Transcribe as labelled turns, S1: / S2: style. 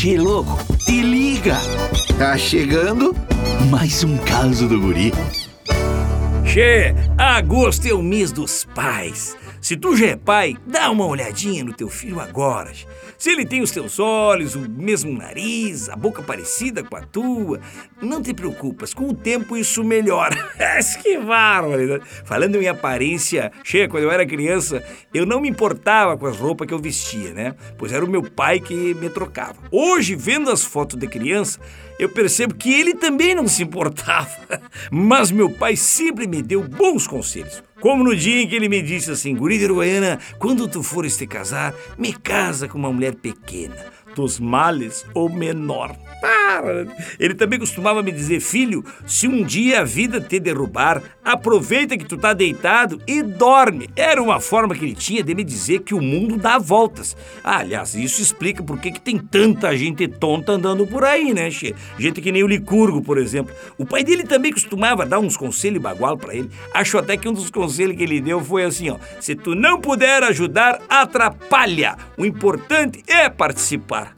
S1: Che, louco, te liga! Tá chegando mais um caso do guri.
S2: Che, agosto é o mês dos pais. Se tu já é pai, dá uma olhadinha no teu filho agora. Se ele tem os teus olhos, o mesmo nariz, a boca parecida com a tua, não te preocupas, com o tempo isso melhora. que bárbaro! Falando em aparência, cheia, quando eu era criança, eu não me importava com as roupas que eu vestia, né? Pois era o meu pai que me trocava. Hoje, vendo as fotos de criança, eu percebo que ele também não se importava. Mas meu pai sempre me deu bons conselhos. Como no dia em que ele me disse assim, guri de Uruguaiana, quando tu fores te casar, me casa com uma mulher pequena, dos males ou menor. Para! Ele também costumava me dizer, filho, se um dia a vida te derrubar, aproveita que tu tá deitado e dorme. Era uma forma que ele tinha de me dizer que o mundo dá voltas. Ah, aliás, isso explica por que tem tanta gente tonta andando por aí, né, che? Gente que nem o Licurgo, por exemplo. O pai dele também costumava dar uns conselhos bagual para ele. Acho até que um dos conselhos que ele deu foi assim, ó: se tu não puder ajudar, atrapalha. O importante é participar.